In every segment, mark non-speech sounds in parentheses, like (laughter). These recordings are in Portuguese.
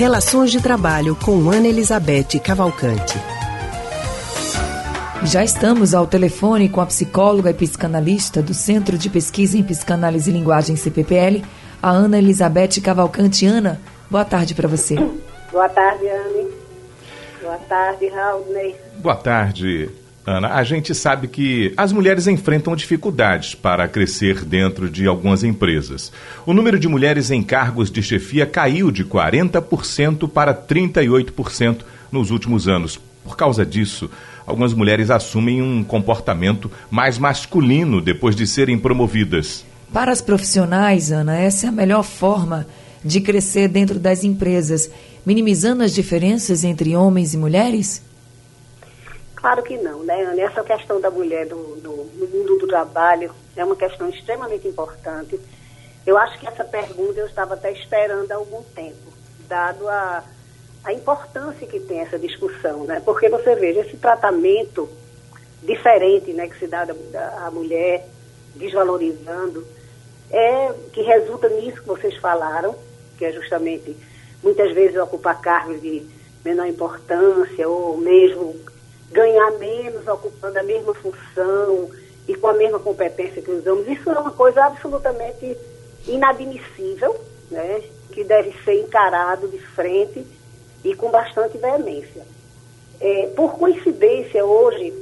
Relações de Trabalho com Ana Elizabeth Cavalcante. Já estamos ao telefone com a psicóloga e psicanalista do Centro de Pesquisa em Psicanálise e Linguagem CPPL, a Ana Elizabeth Cavalcante. Ana, boa tarde para você. Boa tarde, Anne. Boa tarde, Raul. Boa tarde, Ana. A gente sabe que as mulheres enfrentam dificuldades para crescer dentro de algumas empresas. O número de mulheres em cargos de chefia caiu de 40% para 38% nos últimos anos. Por causa disso, algumas mulheres assumem um comportamento mais masculino depois de serem promovidas. Para as profissionais, Ana, essa é a melhor forma de crescer dentro das empresas, minimizando as diferenças entre homens e mulheres? Claro que não, né, Ana? Essa questão da mulher do, do, mundo do trabalho é uma questão extremamente importante. Eu acho que essa pergunta eu estava até esperando há algum tempo, dado a, a importância que tem essa discussão, né? Porque você veja, esse tratamento diferente né, que se dá à mulher, desvalorizando, é que resulta nisso que vocês falaram, que é justamente muitas vezes ocupar cargos de menor importância ou mesmo ganhar menos ocupando a mesma função e com a mesma competência que os homens. Isso é uma coisa absolutamente inadmissível, né? que deve ser encarado de frente e com bastante veemência. É, por coincidência, hoje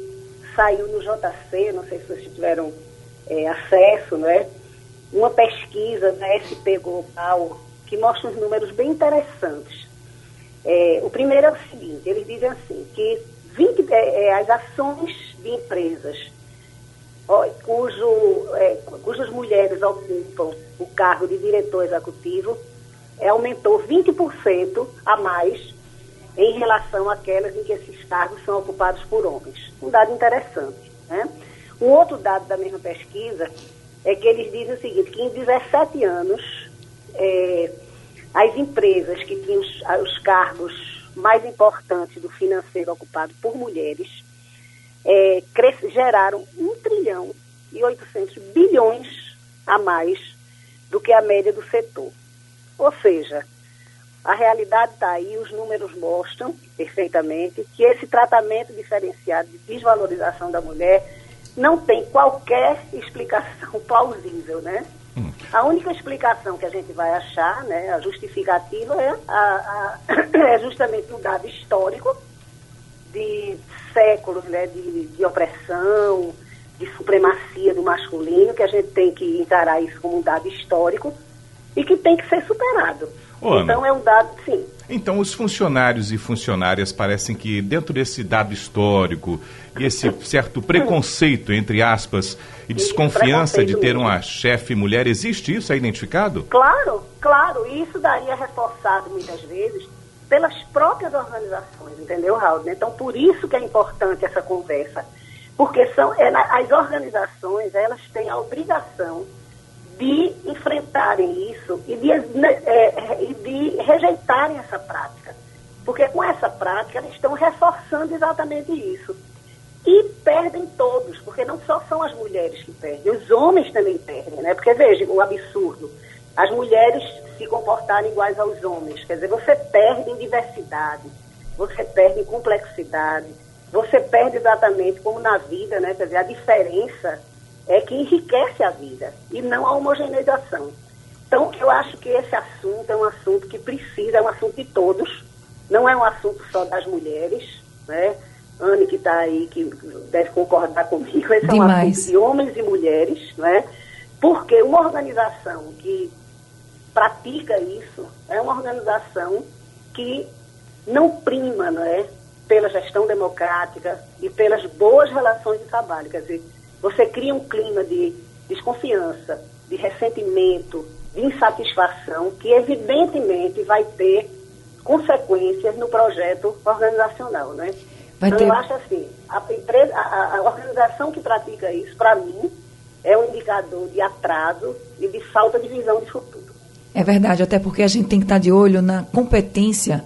saiu no JC, não sei se vocês tiveram é, acesso, né? uma pesquisa da SP Global que mostra uns números bem interessantes. É, o primeiro é o seguinte, eles dizem assim, que 20, é, é, as ações de empresas cujo, é, cujas mulheres ocupam o cargo de diretor executivo é, aumentou 20% a mais em relação àquelas em que esses cargos são ocupados por homens. Um dado interessante. Né? Um outro dado da mesma pesquisa é que eles dizem o seguinte, que em 17 anos, é, as empresas que tinham os, os, cargos mais importantes do financeiro ocupado por mulheres é, geraram 1 trilhão e 800 bilhões a mais do que a média do setor. Ou seja, a realidade está aí, os números mostram perfeitamente que esse tratamento diferenciado de desvalorização da mulher não tem qualquer explicação (laughs) plausível, né? Hum. A única explicação que a gente vai achar, né, a justificativa é, a, a, (clears throat) é justamente um dado histórico de séculos né, de, de opressão, de supremacia do masculino, que a gente tem que encarar isso como um dado histórico e que tem que ser superado. Ô, então é um dado, sim. Então os funcionários e funcionárias parecem que dentro desse dado histórico e esse certo preconceito, entre aspas, e desconfiança de ter uma chefe mulher, existe isso? É identificado? Claro, claro. E isso daí é reforçado muitas vezes pelas próprias organizações, entendeu, Raul? Então por isso que é importante essa conversa. Porque são, é, as organizações, elas têm a obrigação de enfrentarem isso e de, né, é, de rejeitarem essa prática. Porque com essa prática eles estão reforçando exatamente isso. E perdem todos, porque não só são as mulheres que perdem, os homens também perdem, né? Porque veja o absurdo. As mulheres se comportarem iguais aos homens. Quer dizer, você perde em diversidade, você perde em complexidade, você perde exatamente como na vida, né? Quer dizer, a diferença é que enriquece a vida e não a homogeneização. Então, eu acho que esse assunto é um assunto que precisa, é um assunto de todos, não é um assunto só das mulheres, né? Anne, que está aí, que deve concordar comigo, esse Demais. é um assunto de homens e mulheres, né? Porque uma organização que pratica isso é uma organização que não prima, não é? Pela gestão democrática e pelas boas relações de trabalho. Quer dizer, você cria um clima de desconfiança, de ressentimento, de insatisfação, que evidentemente vai ter consequências no projeto organizacional, né? Vai então, ter... eu acho assim, a, empresa, a, a organização que pratica isso, para mim, é um indicador de atraso e de falta de visão de futuro. É verdade, até porque a gente tem que estar de olho na competência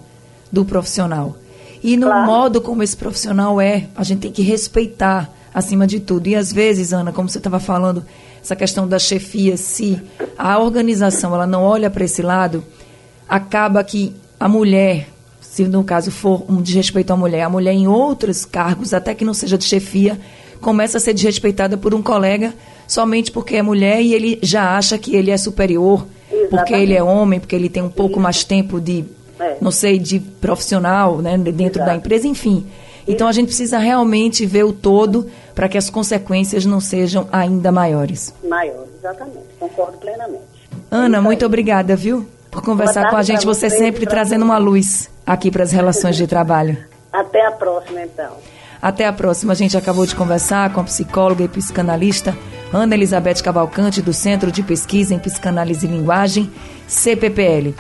do profissional. E no claro. modo como esse profissional é, a gente tem que respeitar acima de tudo. E às vezes, Ana, como você estava falando, essa questão da chefia, se a organização ela não olha para esse lado, acaba que a mulher, se no caso for um desrespeito à mulher, a mulher em outros cargos, até que não seja de chefia, começa a ser desrespeitada por um colega somente porque é mulher e ele já acha que ele é superior, Exatamente. porque ele é homem, porque ele tem um pouco mais tempo de, é. não sei, de profissional, né, dentro Exato. da empresa, enfim. Então a gente precisa realmente ver o todo para que as consequências não sejam ainda maiores. Maiores, exatamente. Concordo plenamente. Ana, muito obrigada, viu? Por conversar com a gente, você sempre trazendo uma luz aqui para as relações de trabalho. Até a próxima, então. Até a próxima. A gente acabou de conversar com a psicóloga e psicanalista Ana Elizabeth Cavalcante, do Centro de Pesquisa em Psicanálise e Linguagem, CPPL.